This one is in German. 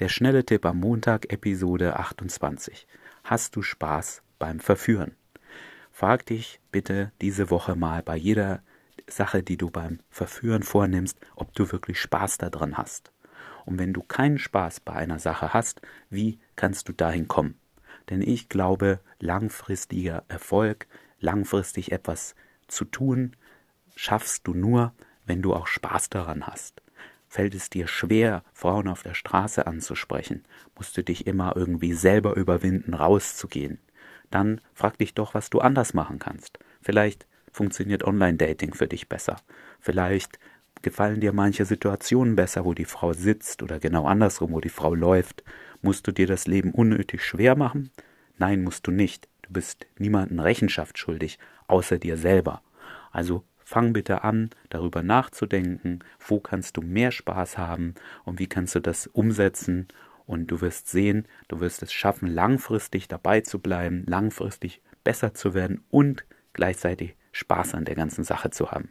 Der schnelle Tipp am Montag, Episode 28. Hast du Spaß beim Verführen? Frag dich bitte diese Woche mal bei jeder Sache, die du beim Verführen vornimmst, ob du wirklich Spaß daran hast. Und wenn du keinen Spaß bei einer Sache hast, wie kannst du dahin kommen? Denn ich glaube, langfristiger Erfolg, langfristig etwas zu tun, schaffst du nur, wenn du auch Spaß daran hast. Fällt es dir schwer, Frauen auf der Straße anzusprechen? Musst du dich immer irgendwie selber überwinden, rauszugehen? Dann frag dich doch, was du anders machen kannst. Vielleicht funktioniert Online-Dating für dich besser. Vielleicht gefallen dir manche Situationen besser, wo die Frau sitzt oder genau andersrum, wo die Frau läuft. Musst du dir das Leben unnötig schwer machen? Nein, musst du nicht. Du bist niemandem Rechenschaft schuldig, außer dir selber. Also fang bitte an, darüber nachzudenken, wo kannst du mehr Spaß haben und wie kannst du das umsetzen. Und du wirst sehen, du wirst es schaffen, langfristig dabei zu bleiben, langfristig besser zu werden und gleichzeitig Spaß an der ganzen Sache zu haben.